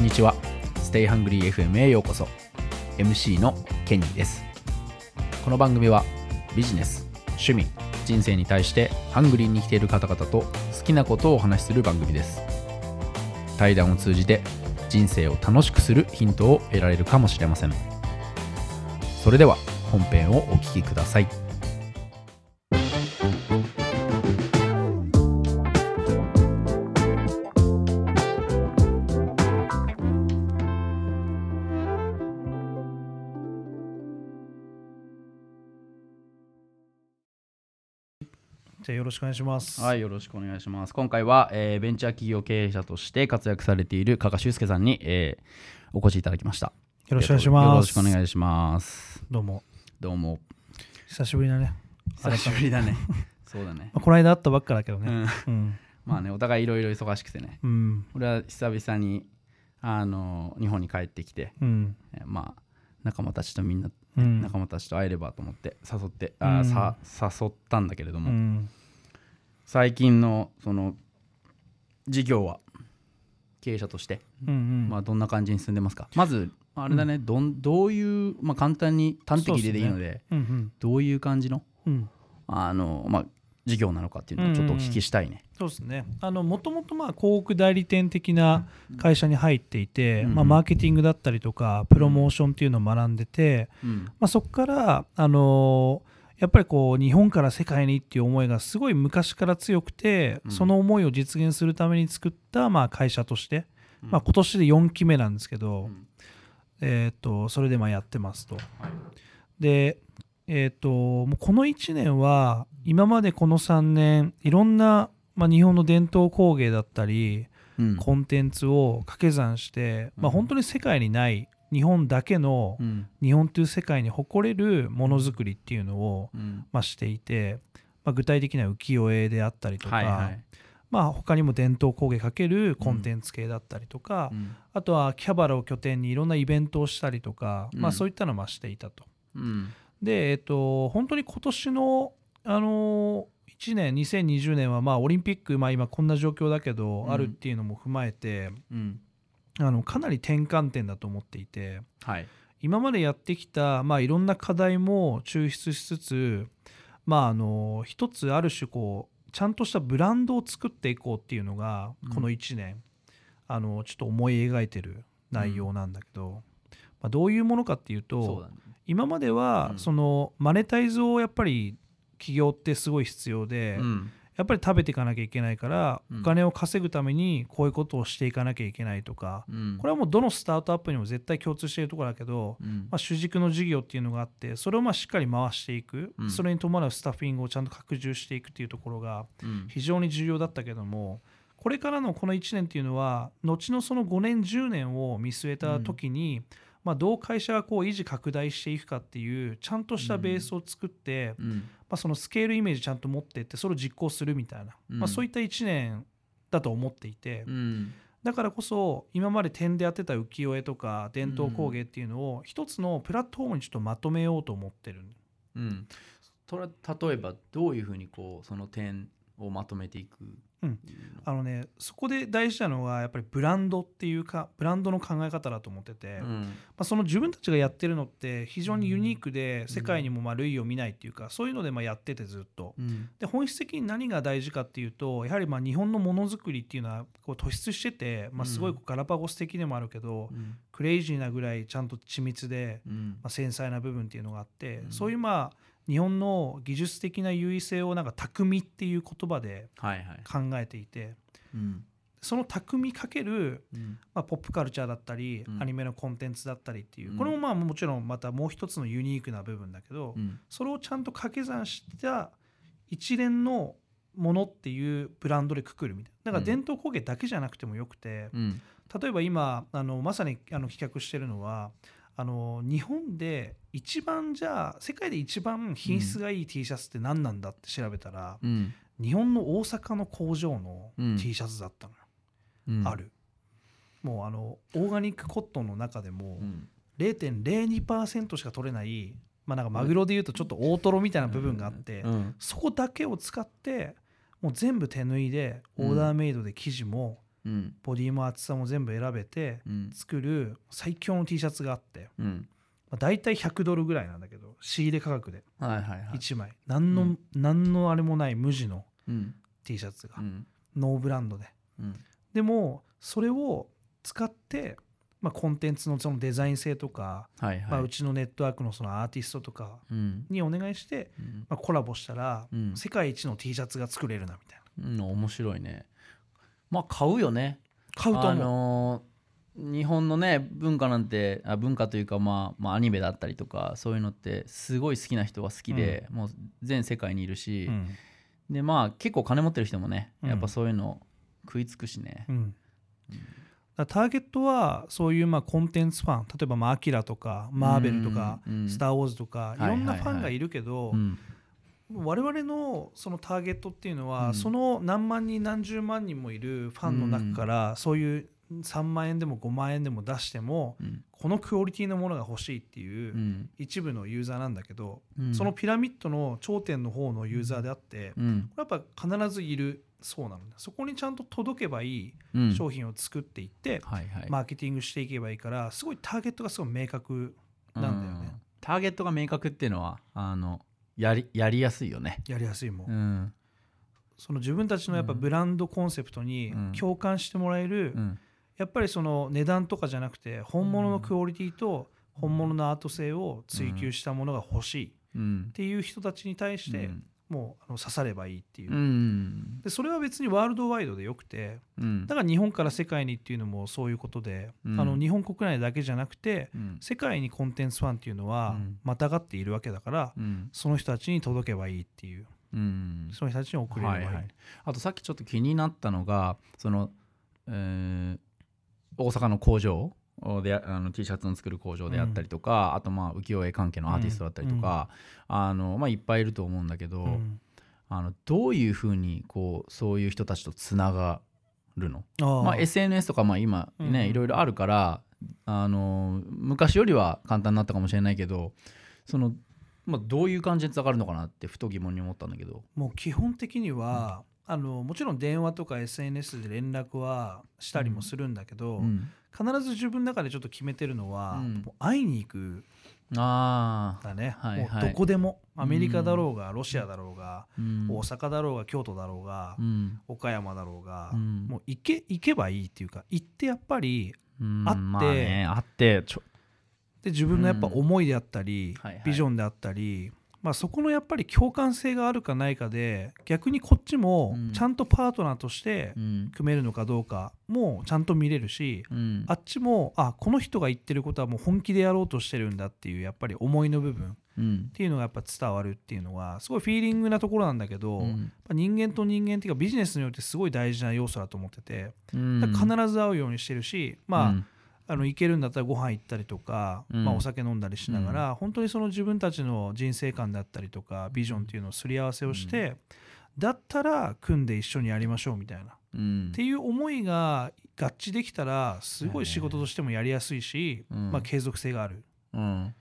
んにちは。ステイハングリー FM へようこそ。MC のケニーです。この番組はビジネス、趣味、人生に対してハングリーに生きている方々と好きなことをお話しする番組です。対談を通じて人生を楽しくするヒントを得られるかもしれません。それでは本編をお聞きください。よろしくお願いします。はい、よろしくお願いします。今回は、えーベンチャー企業経営者として活躍されている加賀修介さんに、えーお越しいただきました。よろしくお願いします。よろしくお願いします。どうも。どうも。久しぶりだね。久しぶりだね。そうだね。まあ、この間会ったばっかだけどね。うん、うん。まあね、お互いいろいろ忙しくてね。うん。俺は久々に、あの日本に帰ってきて、うん。えーまあ、仲間たちとみんな、うん。仲間たちと会えればと思って誘って、あーさ誘ったんだけれども、うん。最近のその事業は経営者としてうん。うん。まあ、どんな感じに進んでますか？まずあれだね、どんどういう、まあ、簡単に端的ででいいのでうん。うん。どういう感じのうん。あの、まあ、事業なのかっていうのをちょっとお聞きしたいね。そうですね。あの、もともとまあ、広告代理店的な会社に入っていて、うんまあ、マーケティングだったりとか、プロモーションっていうのを学んでて、うんまあ、そこから、あのーやっぱりこう日本から世界にっていう思いがすごい昔から強くて、うん。その思いを実現するために作ったまあ会社として、うん。まあ、今年で4期目なんですけど、うん。えー、とそれでまあやってますと。はい。で、えー、ともうこの1年は今までこの3年いろんな、まあ、日本の伝統工芸だったりうん。コンテンツを掛け算して、まあ、うん。本当に世界にない日本だけのうん。日本という世界に誇れるものづくりっていうのを、うん。まあ、していて、まあ、具体的な浮世絵であったりとか、はいはい。まあ、他にも伝統工芸かけるコンテンツ系だったりとか、うん。あとはキャバラを拠点にいろんなイベントをしたりとか、うん。まあ、そういったのをまあしていたと。うん。で、えっと、本当に今年の、あの1年2020年はまあオリンピック、まあ、今こんな状況だけど、うん。あるっていうのも踏まえてうんあのかなり転換点だと思っていてはい。今までやってきた、まあ、いろんな課題も抽出しつつ、まあ、あの一つある種こうちゃんとしたブランドを作っていこうっていうのがうん。この1年、あのちょっと思い描いてる内容なんだけど、まあ、どういうものかっていうとね。今まではうん。そのマネタイズをやっぱり企業ってすごい必要で、うんやっぱり食べていかなきゃいけないから、うん。お金を稼ぐためにこういうことをしていかなきゃいけないとか、うん。これはもうどのスタートアップにも絶対共通しているところだけど、うん。まあ、主軸の事業っていうのがあってそれをまあしっかり回していく、うん。それに伴うスタッフィングをちゃんと拡充していくっていうところがうん。非常に重要だったけどもこれからのこの1年っていうのは後のその5年10年を見据えた時に、まあ、どう会社がこう維持拡大していくかっていうちゃんとしたベースを作って、うん。まあ、そのスケールイメージちゃんと持っていってそれを実行するみたいな、うん。まあ、そういった1年だと思っていて、うん。だからこそ今まで点でやってた浮世絵とか伝統工芸っていうのを一つのプラットフォームにちょっとまとめようと思ってる。うん。それ例えばどういうふうにこうその点をまとめていく。うん。あのねそこで大事なのはやっぱりブランドっていうかブランドの考え方だと思ってて、まうん。あ、その自分たちがやってるのって非常にユニークで世界にもまあ類を見ないっていうかそういうのでまあやっててずっと。うん。で本質的に何が大事かっていうとやはりまあ日本のものづくりっていうのはこう突出してて、まあ、すごいガラパゴス的でもあるけど、うん。クレイジーなぐらいちゃんと緻密で、うん。まあ、繊細な部分っていうのがあって、うん。そういうまあ日本の技術的な優位性をなんか匠っていう言葉ではいはい。考えていてうん。その匠かける、うん。まあ、ポップカルチャーだったり、うん。アニメのコンテンツだったりっていう、うん。これもまあもちろんまたもう一つのユニークな部分だけど、うん。それをちゃんと掛け算した一連のものっていうブランドでくくるみたいな。だから伝統工芸だけじゃなくてもよくて、うん。例えば今あのまさにあの企画してるのはあの日本で一番じゃあ世界で一番品質がいい T シャツって何なんだって調べたら、うん。日本の大阪の工場のうん。T シャツだったのよ、うん。ある。もうあのオーガニックコットンの中でもうん。0.02%しか取れない、まあ、なんかマグロでいうとちょっと大トロみたいな部分があって、うん。そこだけを使ってもう全部手縫いでオーダーメイドで生地もうん。ボディも厚さも全部選べてうん。作る最強の T シャツがあって、うん。まあ、大体100ドルぐらいなんだけど仕入れ価格で。はいはいはい。1枚。何の、うん。何のあれもない無地のうん。T シャツが、うん。ノーブランドで。うん。でもそれを使って、まあ、コンテンツのそのデザイン性とか、はいはい。まあ、うちのネットワークのそのアーティストとかうん。にお願いして、うん。まあ、コラボしたら、うん。世界一の T シャツが作れるなみたいな。うん。面白いねまあ買うよね。買うと思う、あのー日本のね文化なんてあ文化というか、まあ、まあアニメだったりとかそういうのってすごい好きな人は好きで、もう全世界にいるし、うん。でまあ結構金持ってる人もねうん。やっぱそういうの食いつくしね。う、ん。ターゲットはそういうまあコンテンツファン例えばまあアキラとかマーベルとか、うん。スター・ウォーズとかいはいろんなはいはいファンがいるけど、うん我々のそのターゲットっていうのは、うん。その何万人何十万人もいるファンの中から、そういう3万円でも5万円でも出してもうん。このクオリティのものが欲しいっていううん。一部のユーザーなんだけど、うん。そのピラミッドの頂点の方のユーザーであって、うん。やっぱ必ずいるそうなんだそこにちゃんと届けばいいうん。商品を作っていって、はいはい。マーケティングしていけばいいからすごいターゲットがすごい明確なんだよね。うん。ターゲットが明確っていうのはあのやりやりやすいよね。やりやすいもん、うん。その自分たちのやっぱブランドコンセプトにうん。共感してもらえる、うん。やっぱりその値段とかじゃなくて本物のクオリティと本物のアート性を追求したものが欲しいっうん。ていう人たちに対してうんもうあの刺さればいいっていう、うん。でそれは別にワールドワイドでよくてうん。だから日本から世界にっていうのもそういうことで、うん。あの日本国内だけじゃなくてうん。世界にコンテンツファンっていうのはうん。またがっているわけだから、うん。その人たちに届けばいいっていう。うん。その人たちに送れればいい、はいはい、あとさっきちょっと気になったのがその、えー大阪の工場であの T シャツの作る工場であったりとか、あとまあ浮世絵関係のアーティストだったりとか、あのまあ、いっぱいいると思うんだけど、うん。あのどういうふうにこうそういう人たちとつながるの？まあ、SNS とかまあ今ね、うん。いろいろあるからあの昔よりは簡単になったかもしれないけどその、まあ、どういう感じでつながるのかなってふと疑問に思ったんだけど。もう基本的には、あのもちろん電話とか SNS で連絡はしたりもするんだけど、うん。必ず自分の中でちょっと決めてるのは、うん。もう会いに行く。ああ、だね、はいはい。もうどこでもアメリカだろうがロシアだろうが、うん。大阪だろうが京都だろうが、うん。岡山だろうが、うん。もう行け行けばいいっていうか行ってやっぱりうん。会ってまあね、会ってで自分のやっぱ思いであったり、はいはい。ビジョンであったり、まあ、そこのやっぱり共感性があるかないかで逆にこっちもうん。ちゃんとパートナーとしてうん。組めるのかどうかもちゃんと見れるし、うん。あっちもあこの人が言ってることはもう本気でやろうとしてるんだっていうやっぱり思いの部分っうん。ていうのがやっぱ伝わるっていうのはすごいフィーリングなところなんだけど、うん。ぱ人間と人間っていうかビジネスにおいてすごい大事な要素だと思ってて、必ず会うようにしてるしまあ、うんあの行けるんだったらご飯行ったりとか、うん。まあ、お酒飲んだりしながら、本当にその自分たちの人生観だったりとかビジョンっていうのをすり合わせをして、だったら組んで一緒にやりましょうみたいな、っうん。ていう思いが合致できたらすごい仕事としてもやりやすいし、うん。まあ、継続性がある。うん。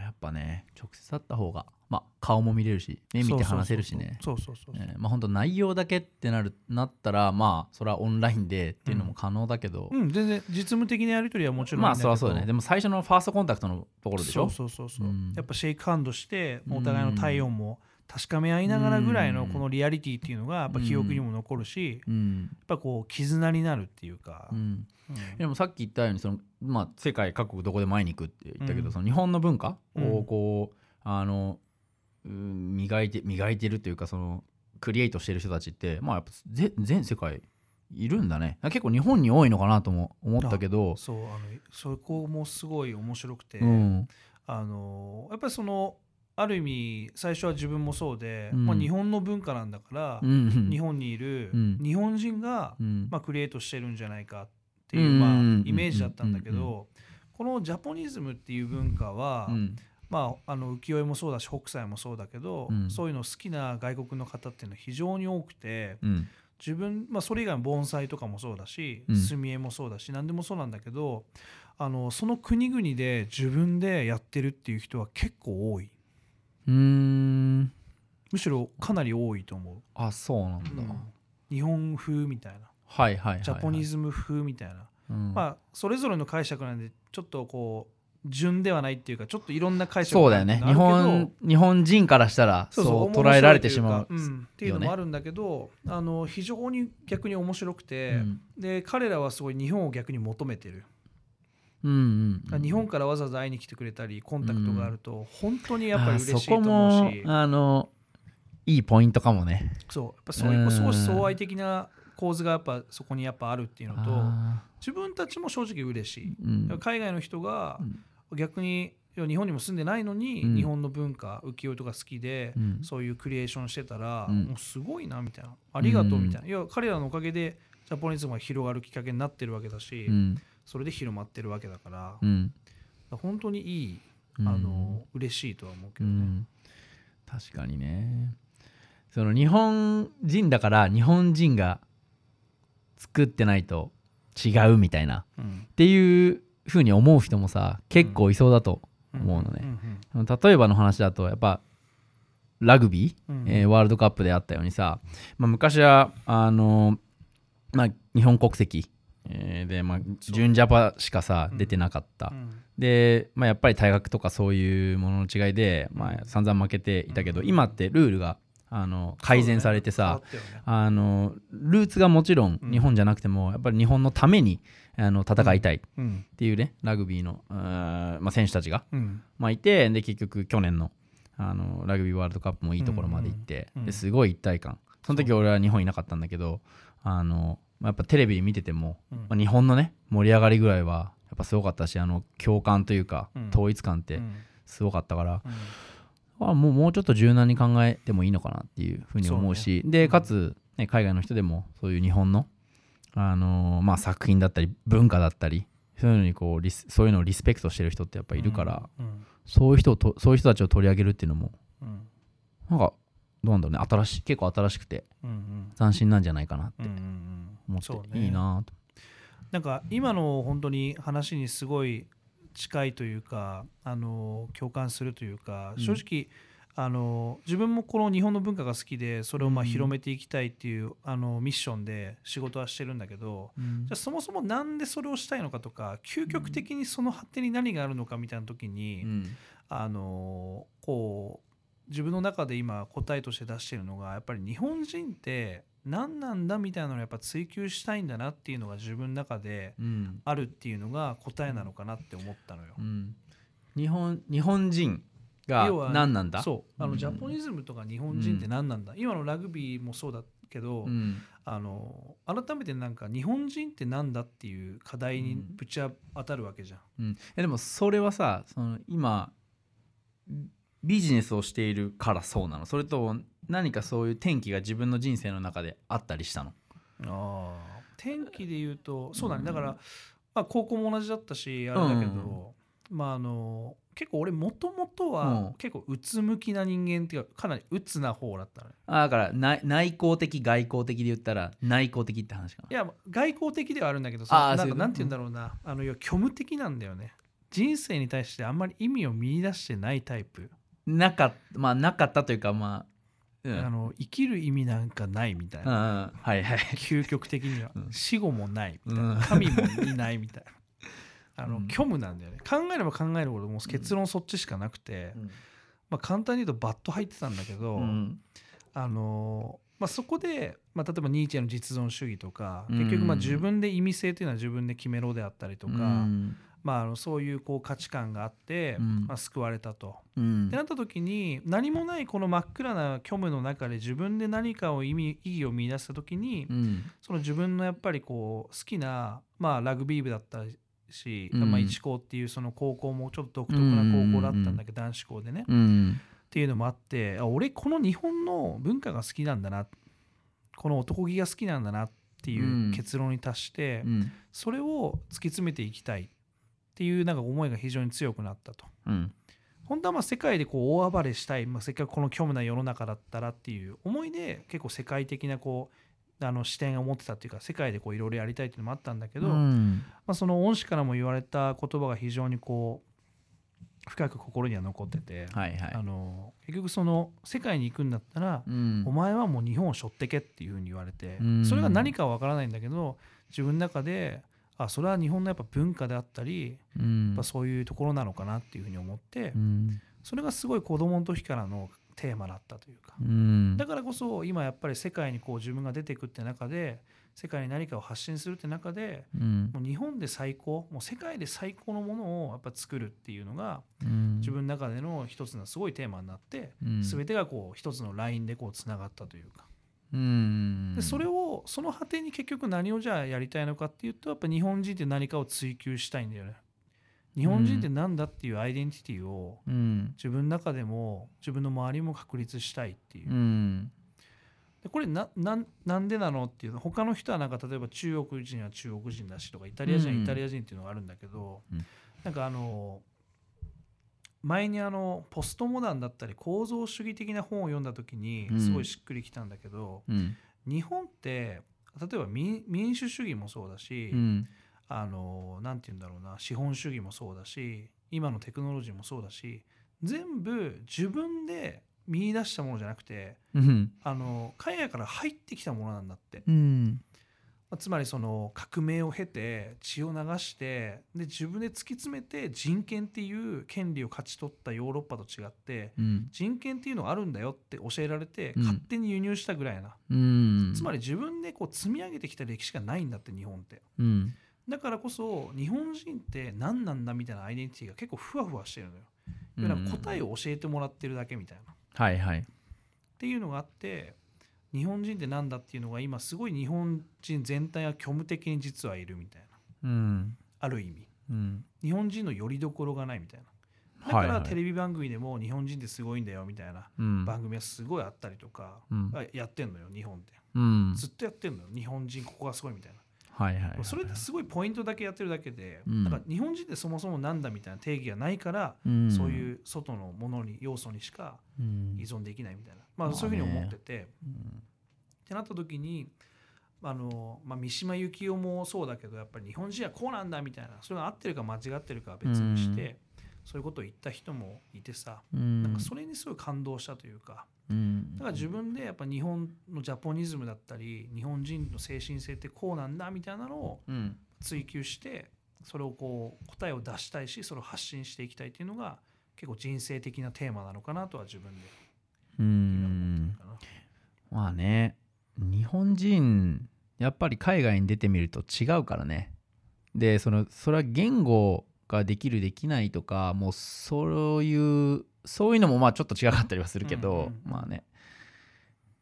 やっぱね直接会った方が、まあ、顔も見れるし目見て話せるしね。そうそうそうそうそうえーまあ本当内容だけってなるなったらまあそれはオンラインでっていうのも可能だけど、うん、全然実務的なやり取りはもちろんまあそりゃそうだねでも最初のファーストコンタクトのところでしょそうそうそうそう、うんやっぱシェイクハンドしてお互いの体温も確かめ合いながらぐらいのこのリアリティっていうのがやっぱ記憶にも残るし、やうんっぱこう絆になるっていうか、うんでもさっき言ったようにその、まあ、世界各国どこでも会いに行くって言ったけど、その日本の文化をこう、あの磨いて磨いてるというかそのクリエイトしてる人たちってまあやっぱぜ全世界いるんだね。結構日本に多いのかなとも思ったけど。そうあのそこもすごい面白くて、うん。あのやっぱりそのある意味最初は自分もそうで、うん。まあ、日本の文化なんだから、うん日本にいるうん。日本人が、うん。まあ、クリエイトしてるんじゃないかっていう、うんまあうんイメージだったんだけうんどこのジャポニズムっていう文化は、うんまあ、あの浮世絵もそうだし北斎もそうだけど、うん。そういうの好きな外国の方っていうのは非常に多くてうん。自分、まあ、それ以外も盆栽とかもそうだし、うん。墨絵もそうだし何でもそうなんだけどあのその国々で自分でやってるっていう人は結構多い。うーん。むしろかなり多いと思う、あそうなんだ、うん。日本風みたいな。はいはいはいはい。ジャポニズム風みたいな、うん。まあそれぞれの解釈なんでちょっとこう順ではないっていうかちょっといろんな解釈そうだよね。日本日本人からしたらそう捉えられてしまううかんっていうのもあるんだけど、あの非常に逆に面白くて、うん。で彼らはすごい日本を逆に求めてる、うんうん。うん日本からわざわざ会いに来てくれたりコンタクトがあると本当にやっぱり嬉しいあそこと思うし。もあのいいポイントかもね。そう。やっぱそういう相思相愛的な構図がやっぱそこにやっぱあるっていうのとあ自分たちも正直嬉しい、海外の人がうん逆に日本にも住んでないのに、うん。日本の文化浮世絵とか好きで、うん。そういうクリエーションしてたら、うん。もうすごいなみたいな。ありがとうみたいな、いや彼らのおかげでジャポニズムが広がるきっかけになってるわけだし、うん。それで広まってるわけだから、うん。本当にいいうん。あの、嬉しいとは思うけどね。うん。確かにね。その日本人だから日本人が作ってないと違うみたいな。うん。っていうふうに思う人もさ結構いそうだと思うのね。んん例えばの話だとやっぱラグビー、うんえーワールドカップであったようにさ、まあ、昔はあのまあ、日本国籍、えーで、まあ、純ジャパしかさうん。出てなかった、うん。で、まあ、やっぱり退学とかそういうものの違いで、まあ、散々負けていたけど、うん。今ってルールがあの改善されてさ、ね。ね。あのルーツがもちろんうん日本じゃなくても、やっぱり日本のためにあの戦いたい。っうん。ていうねラグビーの、まあ、選手たちが、うん。まあ、いてで結局去年のあのラグビーワールドカップもいいところまで行って、ですごい一体感。その時俺は日本いなかったんだけどあの、まあ、やっぱテレビ見てても、うん。まあ、日本のね盛り上がりぐらいはやっぱすごかったしあの共感というか、うん。統一感ってうん。すごかったから、うん。あもうもうちょっと柔軟に考えてもいいのかなっていうふうに思うしでかつ、ね、海外の人でもそういう日本の、あのーまあ、作品だったり文化だったりそういうのにこうリスそういうのをリスペクトしてる人ってやっぱいるから、うん。そういう人をとそういう人たちを取り上げるっていうのもうん。なんかどうなんだろうね新しい結構新しくてうんうん。斬新なんじゃないかなってうんうんうん。思って、そうね。いいなと。なんか今の本当に話にすごい近いというかあの共感するというかうん。正直、あの自分もこの日本の文化が好きでそれをまあうん。広めていきたいっていう、あのミッションで仕事はしてるんだけどじゃあそもそもなんでそれをしたいのかとか究極的にその果てに何があるのかみたいな時に、うん。あのこう自分の中で今答えとして出してるのがやっぱり日本人って何なんだみたいなのをやっぱ追求したいんだなっていうのが自分の中でうん。あるっていうのが答えなのかなって思ったのよ。うん。日本日本人が要は何なんだ？そうあのうん。ジャポニズムとか日本人って何なんだ、今のラグビーもそうだけど、うん。あの改めてなんか日本人ってなんだっていう課題にぶち当たるわけじゃん。うん、えでもそれはさその今ビジネスをしているからそうなの？それと何かそういう転機が自分の人生の中であったりしたの？あ天気で言うとそうだね、うん。だから、まあ、高校も同じだったしあれだけど、まああの結構俺もともとうん。は結構うつ向きな人間っていうかかなりうつな方だったのよ。あだから内内向的外向的で言ったら内向的って話かな。いや外交的ではあるんだけどあさーそういうことなんかなんて言うんだろうな、あの要は虚無的なんだよね。人生に対してあんまり意味を見出してないタイプ、なかまあなかったというかまあうん。あの生きる意味なんかないみたいな、はいはい。究極的には、うん。死後もないみたいな、うん。神もいないみたいなあの、うん。虚無なんだよね。考えれば考えるほどもう結論そっちしかなくて、まあ、簡単に言うとバット入ってたんだけど、うん。あのまあ、そこで、まあ、例えばニーチェの実存主義とかうん。結局まあ自分で意味性っていうのは自分で決めろであったりとか、うん。まあ、あのそういうこう価値観があって、うん。まあ、救われたと。うん。ってなった時に何もないこの真っ暗な虚無の中で自分で何かを意味意義を見出した時に、うん。その自分のやっぱりこう好きな、まあ、ラグビー部だったし、うん。まあ、一高っていうその高校もちょっと独特な高校だったんだけど、男子校でね、っうん。ていうのもあってあ俺この日本の文化が好きなんだなこの男気が好きなんだなっていう結論に達して、うん。それを突き詰めていきたいっていうなんか思いが非常に強くなったと。うん。本当はまあ世界でこう大暴れしたい、まあ、せっかくこの虚無な世の中だったらっていう思いで結構世界的なこうあの視点を持ってたっていうか世界でこういろいろやりたいっていうのもあったんだけど、まうん。あ、その恩師からも言われた言葉が非常にこう深く心には残ってて、はいはい。あの結局その世界に行くんだったら、うん。お前はもう日本を背負ってけっていうふうに言われて、うん。それが何かは分からないんだけど自分の中であそれは日本のやっぱ文化であったり、うん。やっぱそういうところなのかなっていうふうに思って、うん。それがすごい子供の時からのテーマだったというか、うん。だからこそ今やっぱり世界にこう自分が出ていくって中で世界に何かを発信するって中でうん。もう日本で最高もう世界で最高のものをやっぱ作るっていうのがうん。自分の中での一つのすごいテーマになって、うん。全てがこう一つのラインでこうつながったというか。うん。でそれをその果てに結局何をじゃあやりたいのかっていうとやっぱ日本人って何かを追求したいんだよね日本人って何だっていうアイデンティティをうん。自分の中でも自分の周りも確立したいっていう。うん。でこれななんなんでなのっていうの？他の人はなんか例えば中国人は中国人だしとかイタリア人うん。はイタリア人っていうのがあるんだけど、うん。なんかあの前にあのポストモダンだったり構造主義的な本を読んだ時にうん。すごいしっくりきたんだけど、うん。日本って例えば民民主主義もそうだし、うんあのなんて言うんだろうな資本主義もそうだし今のテクノロジーもそうだし全部自分で見出したものじゃなくてうん。あの海外から入ってきたものなんだって、うん。まあつまりその革命を経て血を流してで自分で突き詰めて人権っていう権利を勝ち取ったヨーロッパと違ってうん。人権っていうのがあるんだよって教えられてうん。勝手に輸入したぐらいな、うん。つまり自分でこう積み上げてきた歴史がないんだって日本って。うんだからこそ日本人って何なんだみたいなアイデンティティが結構ふわふわしてるのよ。答えを教えてもらってるだけみたいな。っはいはい。ていうのがあって日本人ってなんだっていうのが今すごい日本人全体が虚無的に実はいるみたいな。うん。ある意味。うん。日本人の拠り所がないみたいな。だからテレビ番組でも日本人ってすごいんだよみたいなうん。番組はすごいあったりとか、やってんのよ日本って。うん。ずっとやってんのよ。日本人ここがすごいみたいなはいはいはいそれってすごいポイントだけやってるだけで、うん。なんか日本人ってそもそもなんだみたいな定義がないから、うん。そういう外のものに要素にしかうん。依存できないみたいな、まあ、そういうふうに思ってて、うん。ってなった時にあの、まあ、三島由紀夫もそうだけどやっぱり日本人はこうなんだみたいな。それが合ってるか間違ってるかは別にして、そういうことを言った人もいてさ、うん。なんかそれにすごい感動したというかうん。だから自分でやっぱ日本のジャポニズムだったり日本人の精神性ってこうなんだみたいなのをうん。追求してそれをこう答えを出したいしそれを発信していきたいっていうのが結構人生的なテーマなのかなとは自分でう今思ん。ってるかな。まあね日本人やっぱり海外に出てみると違うからね。でそのそれは言語ができるできないとかもうそういうそういうのもまあちょっと違かったりはするけど、うんうんまあね。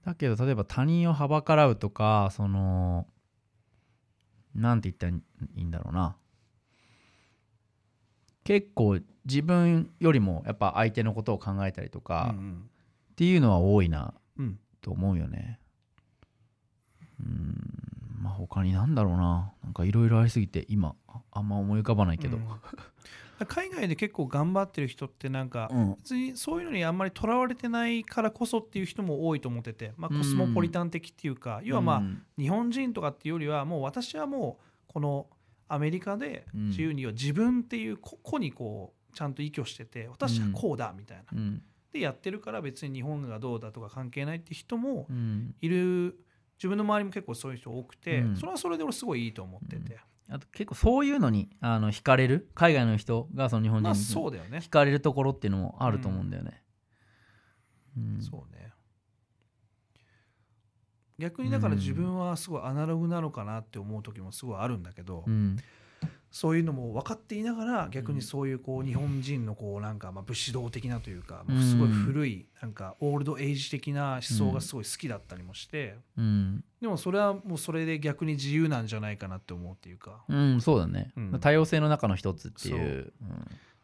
だけど例えば他人をはばからうとかそのなんて言ったらいいんだろうな。結構自分よりもやっぱ相手のことを考えたりとかうんっていうのは多いなうん。うんと思うよね。うーん、まあ他になんだろうな。なんかいろいろありすぎて今ああんま思い浮かばないけど。うん海外で結構頑張ってる人ってなんかうん。別にそういうのにあんまりとらわれてないからこそっていう人も多いと思ってて、まあ、うんコスモポリタン的っていうか、要はまあうん日本人とかっていうよりはもう私はもうこのアメリカでうん自由には自分っていう個個にこうちゃんと依拠してて私はこうだみたいな、うん。でやってるから別に日本がどうだとか関係ないって人もうん。いる自分の周りも結構そういう人多くて、うん。それはそれで俺すごいいいと思ってて、あと結構そういうのにあの惹かれる海外の人がその日本人まあにそうだよね。惹かれるところっていうのもあると思うんだよね。うん。そうね。逆にだから自分はすごいアナログなのかなって思う時もすごいあるんだけど、うん。そういうのも分かっていながら逆にそういうこう日本人のこうなんかまあ武士道的なというかうん。すごい古いなんかオールドエイジ的な思想がすごい好きだったりもしてうん。でもそれはもうそれで逆に自由なんじゃないかなって思うっていうか。うん、そうだね、うん。多様性の中の一つっていう。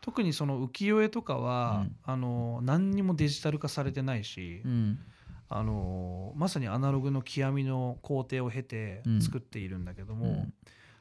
特にその浮世絵とかはうん。あの何にもデジタル化されてないしあのまさにアナログの極みの工程を経てうん。作っているんだけども、うん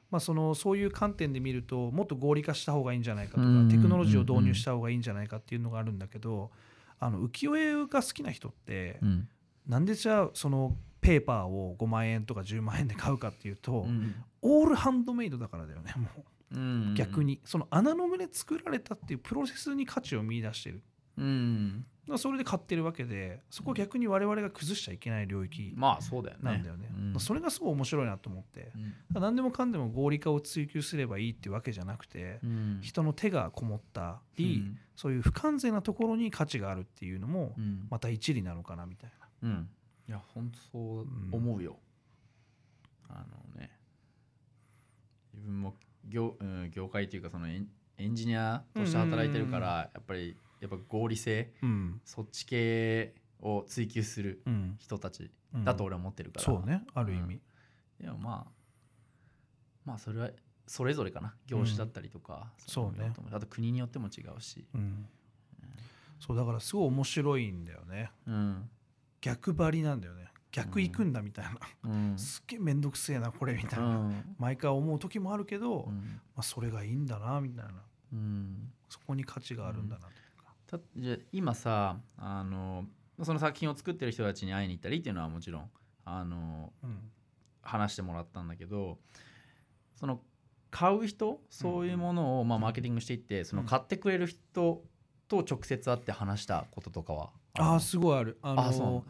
まあ、そのそういう観点で見るともっと合理化した方がいいんじゃないかとか、うんテクノロジーを導入した方がいいんじゃないかっていうのがあるんだけどあの浮世絵が好きな人って、うん。なんでじゃあそのペーパーを5万円とか10万円で買うかっていうと、うんオールハンドメイドだからだよねもう。うん逆に。その穴の胸作られたっていうプロセスに価値を見出してる。うんそれで買ってるわけでそこは逆に我々が崩しちゃいけない領域まあそうだよね。なんだよね、うん。それがすごい面白いなと思ってうん。何でもかんでも合理化を追求すればいいっていうわけじゃなくて、うん。人の手がこもったり、うん。そういう不完全なところに価値があるっていうのもうん。また一理なのかなみたいな。うん。いや本当そう思うよ、あのね自分も業,、うん、業界というかそのエンエンジニアとして働いてるから、やっぱりやっぱ合理性うん。そっち系を追求するうん。人たちうん。だと俺は思ってるから、そうねある意味、でもまあまあそれはそれぞれかな。業種だったりとか、そうね。あと国によっても違うし、うん。そうだからすごい面白いんだよね。うん。逆張りなんだよね。逆行くんだみたいな、うん。すっげえ面倒くせえなこれみたういな、ん。毎回思う時もあるけど、まうん。あ、それがいいんだなみたいな。うん。そこに価値があるんだなとたじゃあ今さあのその作品を作ってる人たちに会いに行ったりっていうのはもちろんあのうん。話してもらったんだけどその買う人？そういうものをまあマーケティングしていってその買ってくれる人と直接会って話したこととかはああすごいある。あのあそう僕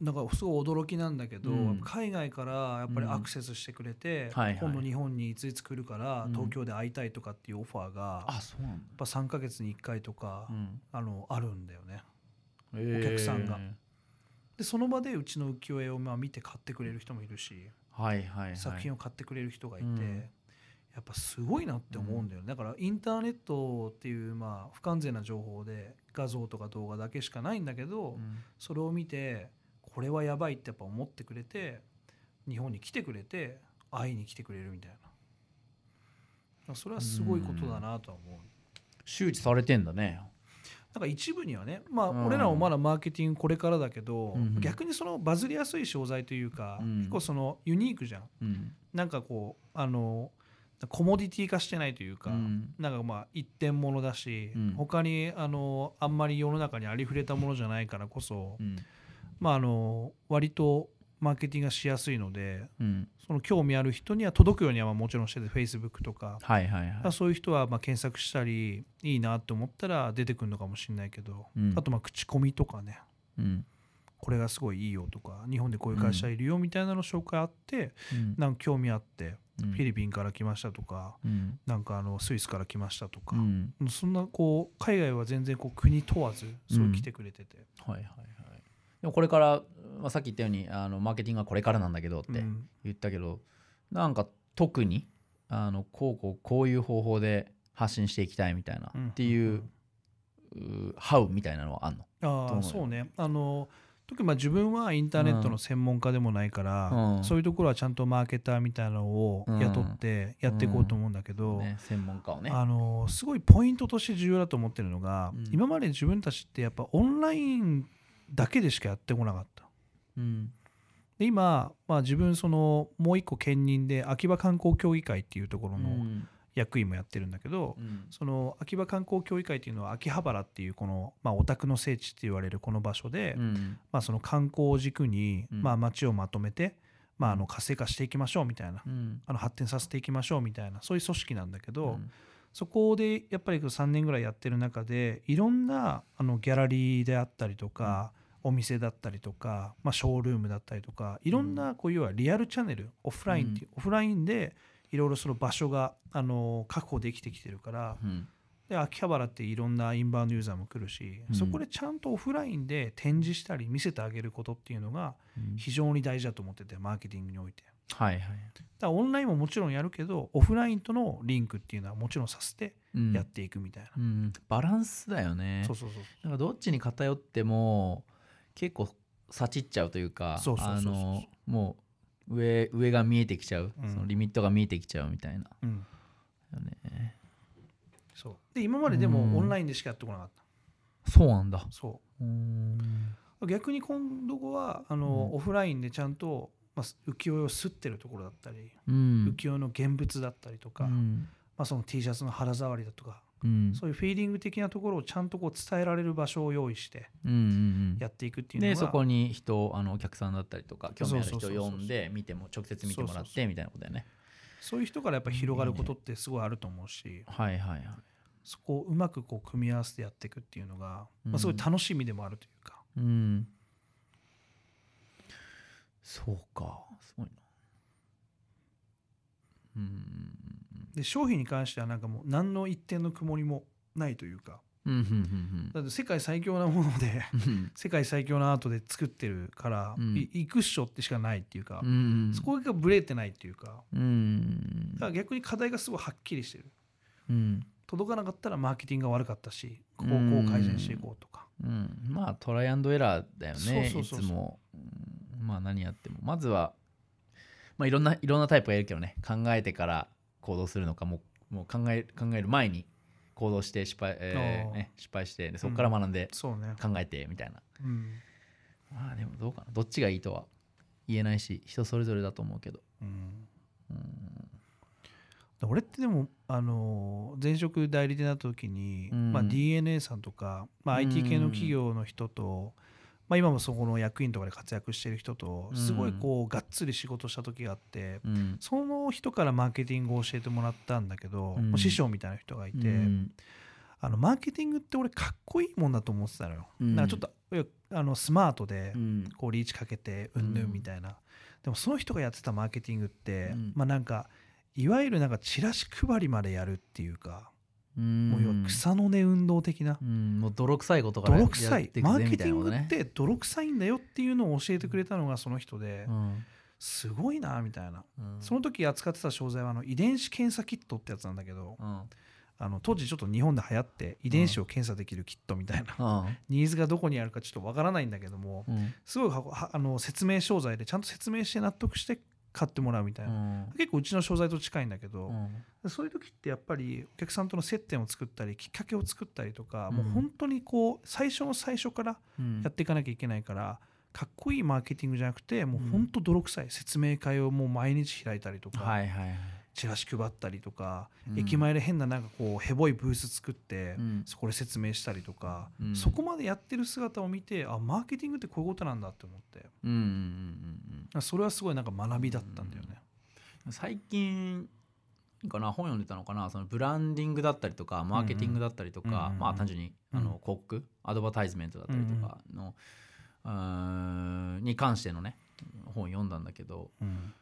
なんかすごい驚きなんだけど、うん。海外からやっぱりアクセスしてくれて、はいはい。今度日本にいついつ来るからうん。東京で会いたいとかっていうオファーが、やっあそうなんだ、ぱ3ヶ月に1回とか、うん。あのあるんだよね。お客さんが。でその場でうちの浮世絵をまあ見て買ってくれる人もいるし、はいはいはい。作品を買ってくれる人がいて、うん。やっぱすごいなって思うんだよね、だからインターネットっていうまあ不完全な情報で画像とか動画だけしかないんだけど、うん。それを見てこれはやばいってやっぱ思ってくれて日本に来てくれて会いに来てくれるみたいな。それはすごいことだなとは思う。周知されてんだね。なんか一部にはねまあうん。俺らもまだマーケティングこれからだけど、うんうん。逆にそのバズりやすい商材というか、うん。結構そのユニークじゃん。うん。なんかこうあのコモディティ化してないというか、うん。なんかまあ一点物だし、うん。他にあのあんまり世の中にありふれたものじゃないからこそ、うんまああの割とマーケティングがしやすいのでうん。その興味ある人には届くようにはまあもちろんしてて Facebook とか、はいはいはい。そういう人はまあ検索したりいいなと思ったら出てくるのかもしれないけど、うん。あとまあ口コミとかね。うん。これがすごいいいよとか日本でこういう会社いるよみたいなの紹介あって、うん。なんか興味あって、うん。フィリピンから来ましたとかうん。なんかあのスイスから来ましたとかう、ん。そんなこう海外は全然こう国問わずそう来てくれてて、はいはいはいでもこれから、まあ、さっき言ったようにあのマーケティングはこれからなんだけどってうん。言ったけど、なんか特にあのこうこうこういう方法で発信していきたいみたいな、うん。っていうハウみたいなのはあんの？あそうね。あの特にまあ自分はインターネットの専門家でもないから、うん。そういうところはちゃんとマーケターみたいなのを雇ってやっていこうと思うんだけど、ね、専門家をね。あのすごいポイントとして重要だと思ってるのが、うん。今まで自分たちってやっぱオンラインだけでしかやってこなかった。うん。で今、まあ、自分そのもう一個兼任で秋葉観光協議会っていうところのうん。役員もやってるんだけど、うん。その秋葉観光協議会っていうのは秋葉原っていうこの、まあ、オタクの聖地って言われるこの場所で、うん。まあ、その観光を軸に、うん。まあ、街をまとめて、まあ、あの活性化していきましょうみたいな、うん。あの発展させていきましょうみたいなそういう組織なんだけど、うんそこでやっぱり3年ぐらいやってる中でいろんなあのギャラリーであったりとか、お店だったりとか、まあ、ショールームだったりとかいろんなこう要はリアルチャンネルオフラインっていう、オフラインでいろいろその場所があの確保できてきてるからうんで秋葉原っていろんなインバウンドユーザーも来るし、うん。そこでちゃんとオフラインで展示したり見せてあげることっていうのがうん。非常に大事だと思っててマーケティングにおいて。はいはいだからオンラインももちろんやるけどオフラインとのリンクっていうのはもちろんさせてうん。やっていくみたいな。うん。バランスだよね。そうそうそうなんかどっちに偏っても結構さちっちゃうというかそうそうそうそうあのもう上上が見えてきちゃう、うん。そのリミットが見えてきちゃうみたいな。うん。よねそう。で今まででうん。もオンラインでしかやってこなかった。そうなんだ。そう。逆に今度はあの、うん。オフラインでちゃんと、まあ、浮世絵を刷ってるところだったり、うん。浮世絵の現物だったりとか、うん。まあ、その T シャツの肌触りだとか、うん。そういうフィーリング的なところをちゃんとこう伝えられる場所を用意してやっていくっていうのが、でそこに人あのお客さんだったりとか興味ある人を呼んで見ても直接見てもらってみたいなことだよねそういう人からやっぱ広がることってすごいあると思うしはいはいはい。そこをうまくこう組み合わせてやっていくっていうのが、うん。まあ、すごい楽しみでもあるというか、うん。そうか。すごいな。うん。で商品に関してはなんかもう何の一点の曇りもないというかだって世界最強なものでうん。世界最強なアートで作ってるから、うん。い行くっしょってしかないっていうか、うんそこがブレてないっていうか。うん。だから逆に課題がすごいはっきりしてる。うん。届かなかったらマーケティングが悪かったしここを改善していこうとか、うん、まあトライアンドエラーだよねいつも、うん。まあ何やっても。まずは、まあ、いろんないろんなタイプがいるけどね。考えてから行動するのかもうもう考え考える前に行動して失敗,、えーね、失敗してでそこから学んで考えてみたいな、うん。まあでもどうかな。どっちがいいとは言えないし人それぞれだと思うけど。うん。うん。俺ってでも、あのー前職代理店だった時に、うん。まあ、DNA さんとか、まあ、IT 系の企業の人と、まあ、今もそこの役員とかで活躍してる人とすごいこうがっつり仕事した時があって、うん。その人からマーケティングを教えてもらったんだけど、うん。師匠みたいな人がいて、うん。あのマーケティングって俺かっこいいもんだと思ってたのよ。うん。なんかちょっとあのスマートでうん。こうリーチかけてうんぬんみたいな、でもその人がやってたマーケティングって、うん。まあなんかいわゆるなんかチラシ配りまでやるっていうか、もう要は草の根運動的な、うんもう泥臭いことから泥臭い。マーケティングって泥臭いんだよっていうのを教えてくれたのがその人で、うん。すごいなみたいな、うん。その時扱ってた商材はあの遺伝子検査キットってやつなんだけどうん。あの当時ちょっと日本で流行って遺伝子を検査できるキットみたいな、うん。ニーズがどこにあるかちょっとわからないんだけども、うん。すごいあの説明商材でちゃんと説明して納得して買ってもらうみたいな、うん。結構うちの商材と近いんだけど、うん。そういう時ってやっぱりお客さんとの接点を作ったりきっかけを作ったりとか、うん。もう本当にこう最初の最初からうん。やっていかなきゃいけないから、かっこいいマーケティングじゃなくてもう本当泥臭い説明会をもう毎日開いたりとか、はいはいはいチラシ配ったりとか、うん。駅前で変ななんかこうヘボいブース作って、うん。そこで説明したりとか、うん。そこまでやってる姿を見てあマーケティングってこういうことなんだって思って。うんうんうんうんそれはすごいなんか学びだったんだよね。うん。最近かな本読んでたのかなそのブランディングだったりとかマーケティングだったりとか、まあ単純にあうん。の広告アドバタイズメントだったりとかの、うーんに関してのね本読んだんだけどうん。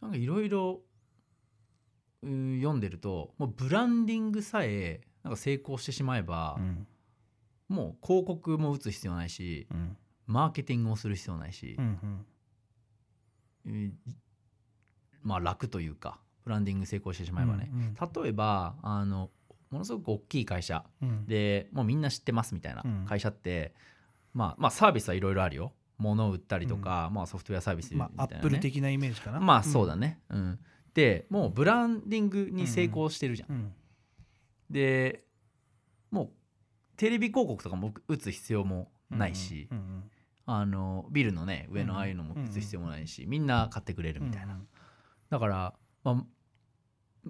なんかいろいろうん読んでるともうブランディングさえなんか成功してしまえば、うん。もう広告も打つ必要ないしうん。マーケティングもする必要ないしう、んうん。まあ楽というかブランディング成功してしまえばね、うん例えばあのものすごく大きい会社うん。でもうみんな知ってますみたいなうん。会社って、まあ、まあサービスはいろいろあるよ。物を売ったりとか、まあ、ソフトウェアサービスみたまあ、アいな、ねップル的なイメージかな。まあそうだね、うんでもうブランディングに成功してるじゃん、うん。でもうテレビ広告とかも打つ必要もないし、うんうんあのビルのね上うんのああいうのも打つ必要もないし、みんな買ってくれるうんみたいな、だから、まあ、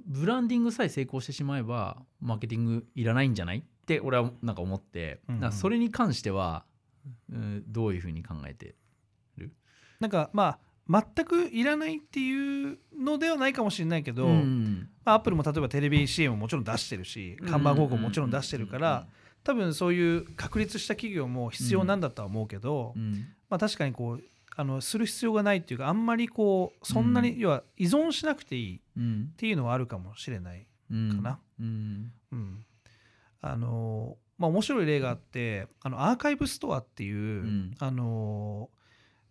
ブランディングさえ成功してしまえばマーケティングいらないんじゃないって俺はなんか思って、うんうん。それに関しては、うんどういうふうに考えてなんかまあ全くいらないっていうのではないかもしれないけど、うんまあ、アップルも例えばテレビ CM ももちろん出してるし看板広告ももちろん出してるから多分そういう確立した企業も必要なんだとは思うけど、うんまあ、確かにこうあのする必要がないっていうかあんまりこうそんなに、うん。要は依存しなくていいっうん。ていうのはあるかもしれない。うんかな。うん。うん、あのまあ面白い例があってあのアーカイブストアっていう、ん。あの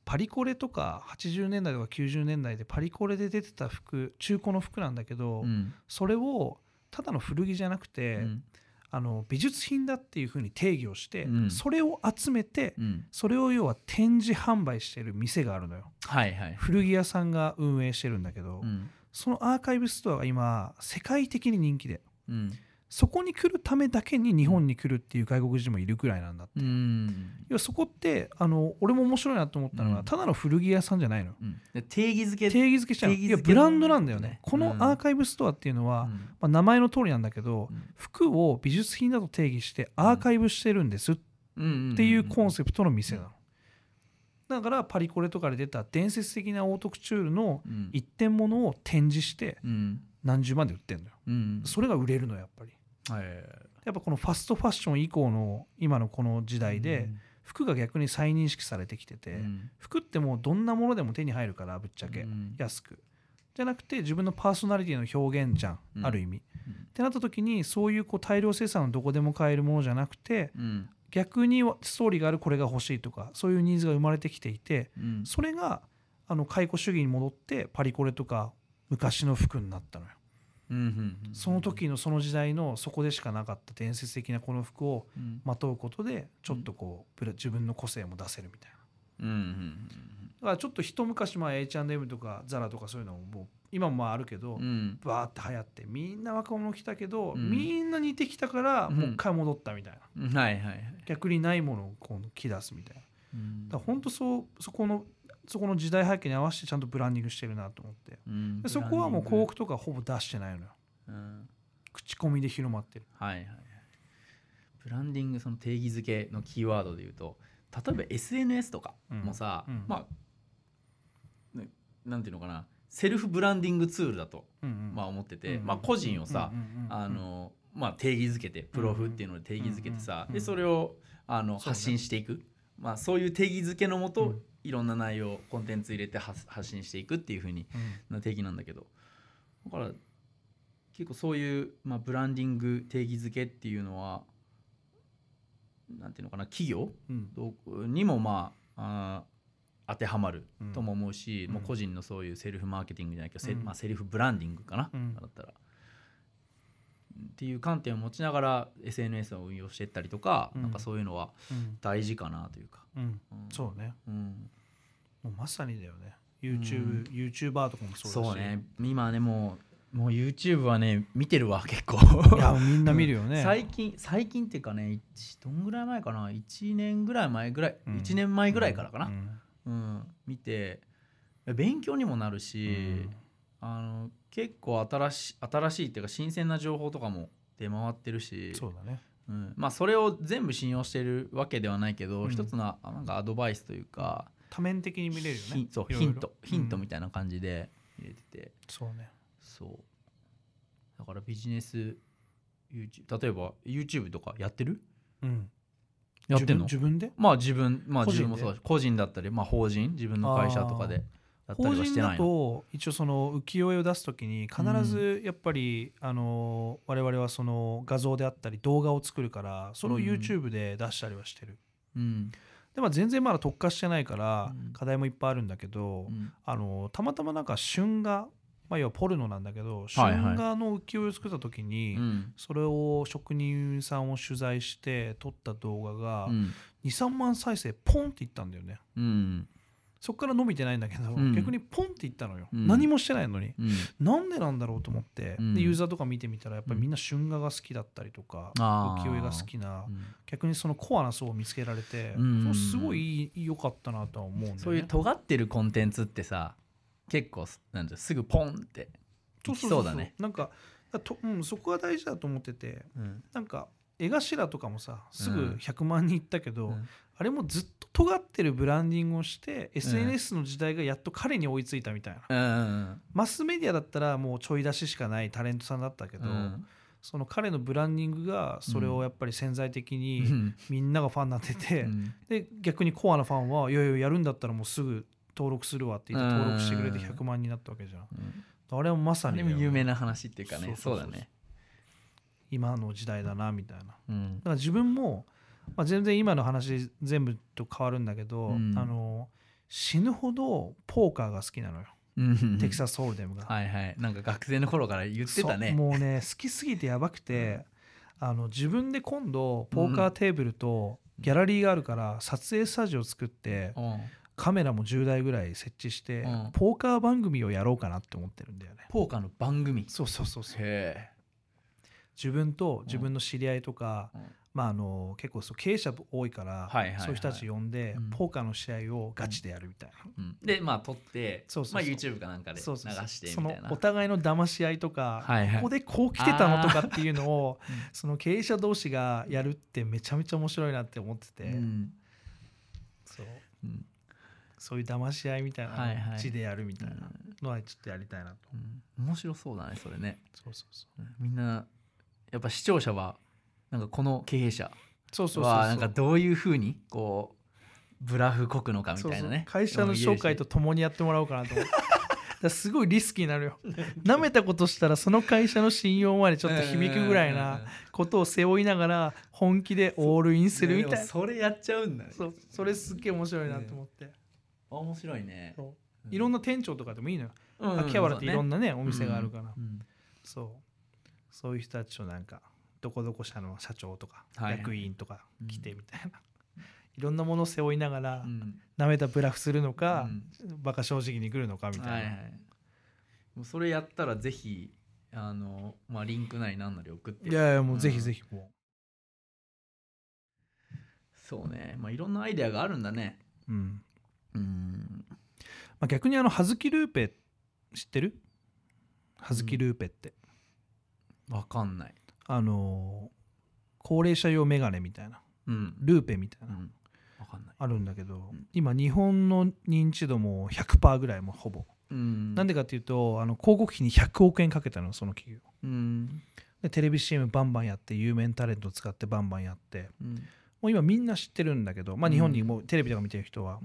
パリコレとか80年代とか90年代でパリコレで出てた服中古の服なんだけど、うん。それをただの古着じゃなくて、うん。あの美術品だっていうふうに定義をして、うん。それを集めてうん。それを要は展示販売してる店があるのよ。はいはい。古着屋さんが運営してるんだけど、うん。そのアーカイブストアが今世界的に人気で。うんそこに来るためだけに日本に来るっていう外国人もいるくらいなんだって、うん。要はそこってあの俺も面白いなと思ったのは、うん。ただの古着屋さんじゃないのうん。で定義づけ。定義づけしちゃういやブランドなんだよね。ね。このうん。アーカイブストアっていうのは、うん。まあ、名前の通りなんだけど、うん。服を美術品だと定義してアーカイブしてるんですっうん。ていうコンセプトの店なの、だからパリコレとかで出た伝説的なオートクチュールのうん。一点物を展示してうん。何十万で売ってんのよ。うん。それが売れるのやっぱり。はいやっぱこのファストファッション以降の今のこの時代で服が逆に再認識されてきてて、うん。服ってもうどんなものでも手に入るからぶっちゃけ、うん。安く。じゃなくて自分のパーソナリティの表現じゃん、うん。ある意味、うん。ってなった時にそういうこう大量生産のどこでも買えるものじゃなくてうん。逆にストーリーがあるこれが欲しいとかそういうニーズが生まれてきていてうん。それがあの解雇主義に戻ってパリコレとか昔の服になったのよその時のその時代のそこでしかなかった伝説的なこの服をうん。まとうことでちょっとこう自分の個性も出せるみたいな。うんうんだからちょっと一昔前 H&M とかザラとかそういうのももう今もまああるけど、うん。うんバーって流行ってみんな若者来たけど、うん。みんな似てきたからうん。もう一回戻ったみたいな、はいはいはい。逆にないものをこう着出すみたいな。うん。だ本当そうそこのそこの時代背景に合わせてちゃんとブランディングしてるなと思って。うん。でそこはもう広告とかほぼ出してないのよ。うん。口コミで広まってる。はいはいはい。ブランディングその定義づけのキーワードで言うと例えば SNS とかもさ、うん。うん。まあねなんていうのかな。セルフブランディングツールだと、うんうん。まあ、思ってて、うんまあ、個人をさ、うんうんうんあのまあ、定義づけてプロフっていうので定義づけてさ、うんうんうんでそれをあの発信していく、まあ、そういう定義づけのもと、うんいろんな内容コンテンツ入れて発発信していくっていうふうにうんな定義なんだけど。だから結構そういう、まあ、ブランディング定義づけっていうのはなんていうのかな企業うん。にもまあ当てはまるうん。とも思うし、うん。もう個人のそういうセルフマーケティングじゃないけど、セうん。まあ、セルフブランディングかな、うん。だったら。っていう観点を持ちながら SNS を運用していったりとか、うん。なんかそういうのはうん。大事かなというか。そうね。うんもうまさにだよね。YouTube、YouTuber とかもそうだし。そうね。今ねもうもう YouTube はね見てるわ結構。いやみんな見るよね、最近最近っていうかね一どんぐらい前かな？1年ぐらい前ぐらい、うん。1年前ぐらいからかな、うんうん。見て勉強にもなるし、うん。あの結構新しい新しいっていうか新鮮な情報とかも出回ってるし。そうだね。うん、まあそれを全部信用してるわけではないけど、うん。一つのあなんかアドバイスというか、多面的に見れるよね。ヒンそうヒントヒントうん。みたいな感じで入れてて、そうね。そう。だからビジネス YouTube 例えば YouTube とかやってる？うん。やってんの？自分で？まあ自分まあ自分もそうだし個人だったり、まあ、法人？自分の会社とかでやった法りはし人だてないの？と一応その浮世絵を出す時に必ずやっぱり、あの我々はその画像であったり動画を作るからそれをうん。YouTube で出したりはしてる、うんでも全然まだ特化してないからうん。課題もいっぱいあるんだけど、うん。あのたまたまなんか春画、まあ、要はポルノなんだけどはいはい。春画の浮世絵を作った時に、うん。それを職人さんを取材して撮った動画がうん。23万再生ポンっていったんだよね。うんそこから伸びてないんだけど、うん。逆にポンっていったのよ、うん。何もしてないのに。うん。なんでなんだろうと思って、うん。でユーザーとか見てみたらやっぱりみんな春画が好きだったりとか、浮世絵が好きなうん。逆にそのコアな層を見つけられて、うん。すごい良かったなとは思うんだよね。そういう尖ってるコンテンツってさ結構すなんすぐポンっていきそうだね。なんかだと、うん、そこが大事だと思っててうん。なんか絵頭とかもさすぐうん。100万人いったけど、うんあれもずっと尖ってるブランディングをして、SNS の時代がやっと彼に追いついたみたいな。うんうんマスメディアだったらもうちょい出ししかないタレントさんだったけど、うん。その彼のブランディングがそれをやっぱり潜在的うにん。みんながファンになってて、うん。で逆にコアなファンはいやいややるんだったらもうすぐ登録するわって言ってうん登録してくれて100万になったわけじゃん。うん。あれもまさに有名な話っていうかね。そうだね。今の時代だなみたいな。だうん。から自分も、まあ、全然今の話全部と変わるんだけど、うん。あの死ぬほどポーカーが好きなのよ、うん。テキサスホールデムが。はいはい。なんか学生の頃から言ってたね。もうね好きすぎてやばくて、あの自分で今度ポーカーテーブルとギャラリーがあるから撮影スタジオを作ってうん。カメラも10台ぐらい設置して、うん。ポーカー番組をやろうかなって思ってるんだよね。ポーカーの番組。そうそうそうそう。へ自分と自分の知り合いとか、うんまあ、あの結構そう経営者多いから、そういう人たち呼んで、うん。ポーカーの試合をガチでやるみたいな。うん。でまあ撮ってそうそうまあ YouTube かなんかで流してそのお互いの騙し合いとか、ここでこう来てたのとかっていうのをうんその経営者同士がやるってめちゃめちゃ面白いなって思ってて、うん。そう。うん。そういう騙し合いみたいな地でやるみたいなうんのはちょっとやりたいなと、うん。面白そうだねそれね。そうそうそう。うん。みんなやっぱ視聴者はなんかこの経営者そうそうそうはなんかどういうふうにこうブラフこくのかみたいなね。会社の紹介と共にやってもらおうかなと思って。だすごいリスキーになるよ。舐めたことしたらその会社の信用までちょっと響くぐらいなことを背負いながら本気でオールインするみたいな。それやっちゃうんだね。そう。それすっげえ面白いなと思って、面白いね。いろんな店長とかでもいいのよ、うん。秋葉原っていろんななねお店があるから、うん。そう。そういう人たちとなんかどこどこ社の社長とか役員とか来てみたいな、いろんなものを背負いながらうん。舐めたブラフするのかう、ん。バカ正直に来るのかみたいな、はいはい。もうそれやったらぜひあのまあリンクなりなんなり送って。いやいやもうぜひぜひもそうね。まあいろんなアイデアがあるんだね。う、うん。うん。まあ、逆にあの葉月ルーペ知ってる？葉月ルーペって、わかんないあのー高齢者用メガネみたいな。うん。ルーペみたいうな、ん。わかんない。あるんだけど、ん。今日本の認知度も100%ぐらいもうほぼ、うん。なんでかっていうとあの広告費に100億円かけたのその企業。うん。でテレビ CM バンバンやって有名タレントを使ってバンバンやって。うん。もう今みんな知ってるんだけど、まあ、うん。日本にもうテレビとか見てる人は、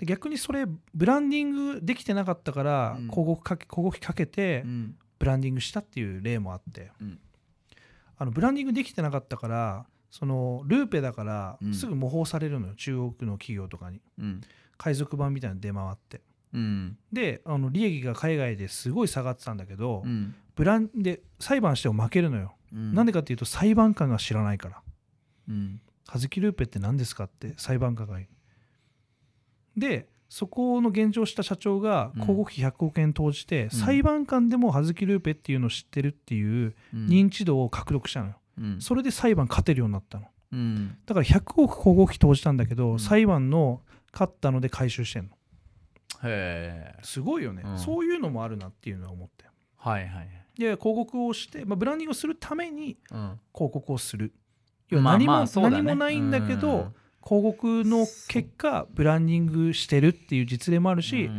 逆にそれブランディングできてなかったからうん。広告かけ広告費かけてうん。ブランディングしたっていう例もあって、うんあのブランディングできてなかったからそのルーペだからうん。すぐ模倣されるのよ、中国の企業とかに。うん。海賊版みたいなの出回って。うん。であの利益が海外ですごい下がってたんだけど、うん。ブランで裁判しても負けるのよ、うん。なんでかっていうと裁判官が知らないから。うん。葉月ルーペって何ですかって裁判官が言う。でそこの現状した社長がうん。広告費100億円投じて、ん。裁判官でも葉月ルーペっていうのを知ってるっていううん。認知度を獲得したのよ、うん。それで裁判勝てるようになったの。うん。だから100億広告費投じたんだけど、うん。裁判の勝ったので回収してんの。へえ。すごいよね、うん。そういうのもあるなっていうのは思って。はいはいで広告をして、まあ、ブランディングをするためにうん。広告をする。何も,、ないんだけど、うん広告の結果ブランディングしてるっていう実例もあるし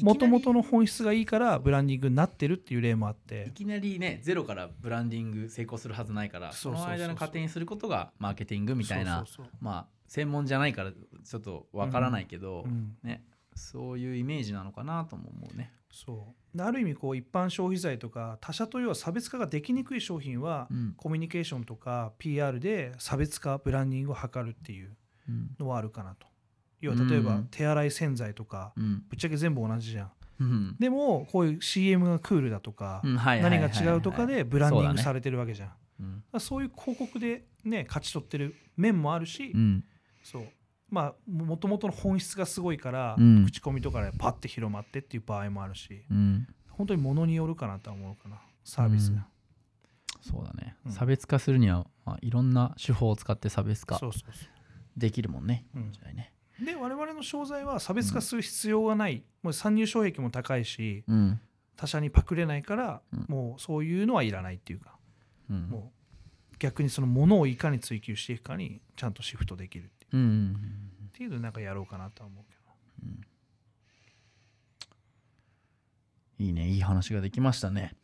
もともとの本質がいいからブランディングになってるっていう例もあって。いきなりねゼロからブランディング成功するはずないからその間の過程にすることがマーケティングみたいなまあ専門じゃないからちょっとわからないけど、そううん。ねそういうイメージなのかなとも思うね。そう。である意味こう一般消費財とか他社と要は差別化ができにくい商品はうん。コミュニケーションとか PR で差別化ブランディングを図るっていう。うんのはあるかなと。要は例えばうん。手洗い洗剤とかうん。ぶっちゃけ全部同じじゃん。うん。でもこういう CM がクールだとか何が違うとかでブランディングされてるわけじゃん。だかうん。らそういう広告でね勝ち取ってる面もあるしうん。そう。まあもともとの本質がすごいから、うん。口コミとかでパッて広まってっていう場合もあるしうん。本当にものによるかなとは思うかなサービスが、そうだね、うん。差別化するには、まあ、いろんな手法を使って差別化。そうそうそできるもんね。う、うんね。で我々の商材は差別化する必要がない、もう参入障壁も高いしうん。他社にパクれないから、うん。もうそういうのはいらないっていうかうん。もう逆にそのものをいかに追求していくかにちゃんとシフトできるっていう。うんうんっていうのをなんかやろうかなとは思うけど。うん。いいね。いい話ができましたね。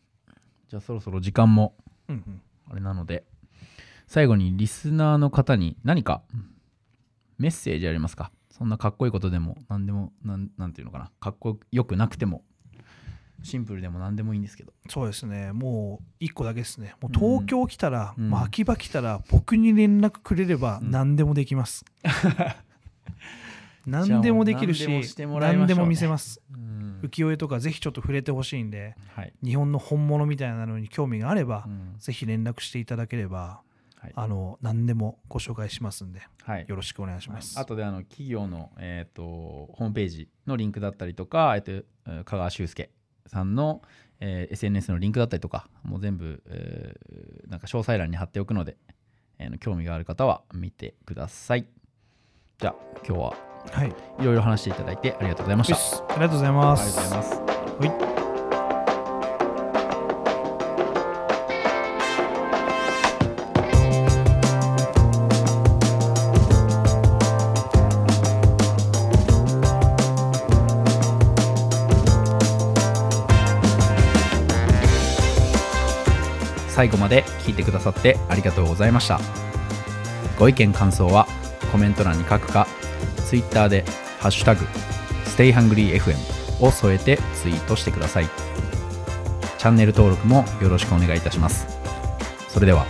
じゃあそろそろ時間もうんうん。あれなので最後にリスナーの方に何かメッセージありますか？そんなかっこいいことでも何でもなんなんていうのかな？かっこよくなくてもシンプルでも何でもいいんですけど。そうですね。もう一個だけですね。もう東京来たら、うん。まあ、秋葉来たら僕に連絡くれればうん。何でもできます、何でもできるし何でも見せます。うん。浮世絵とかぜひちょっと触れてほしいんではい、日本の本物みたいなのに興味があれば、うん。ぜひ連絡していただければはい。あの何でもご紹介しますんではい。よろしくお願いします、あとであの企業の、えー、とホームページのリンクだったりとか、えーとえー香川修介さんの、えー SNS のリンクだったりとかもう全部、えーなんか詳細欄に貼っておくので、えー興味がある方は見てください。じゃあ今日ははい。いろいろ話していただいてありがとうございました。ありがとうございまあすりがとうございます。はい最後まで聞いてくださってありがとうございました。ご意見感想はコメント欄に書くか Twitter で「ハッシュタグ #StayHungryFM」を添えてツイートしてください。チャンネル登録もよろしくお願いいたします。それでは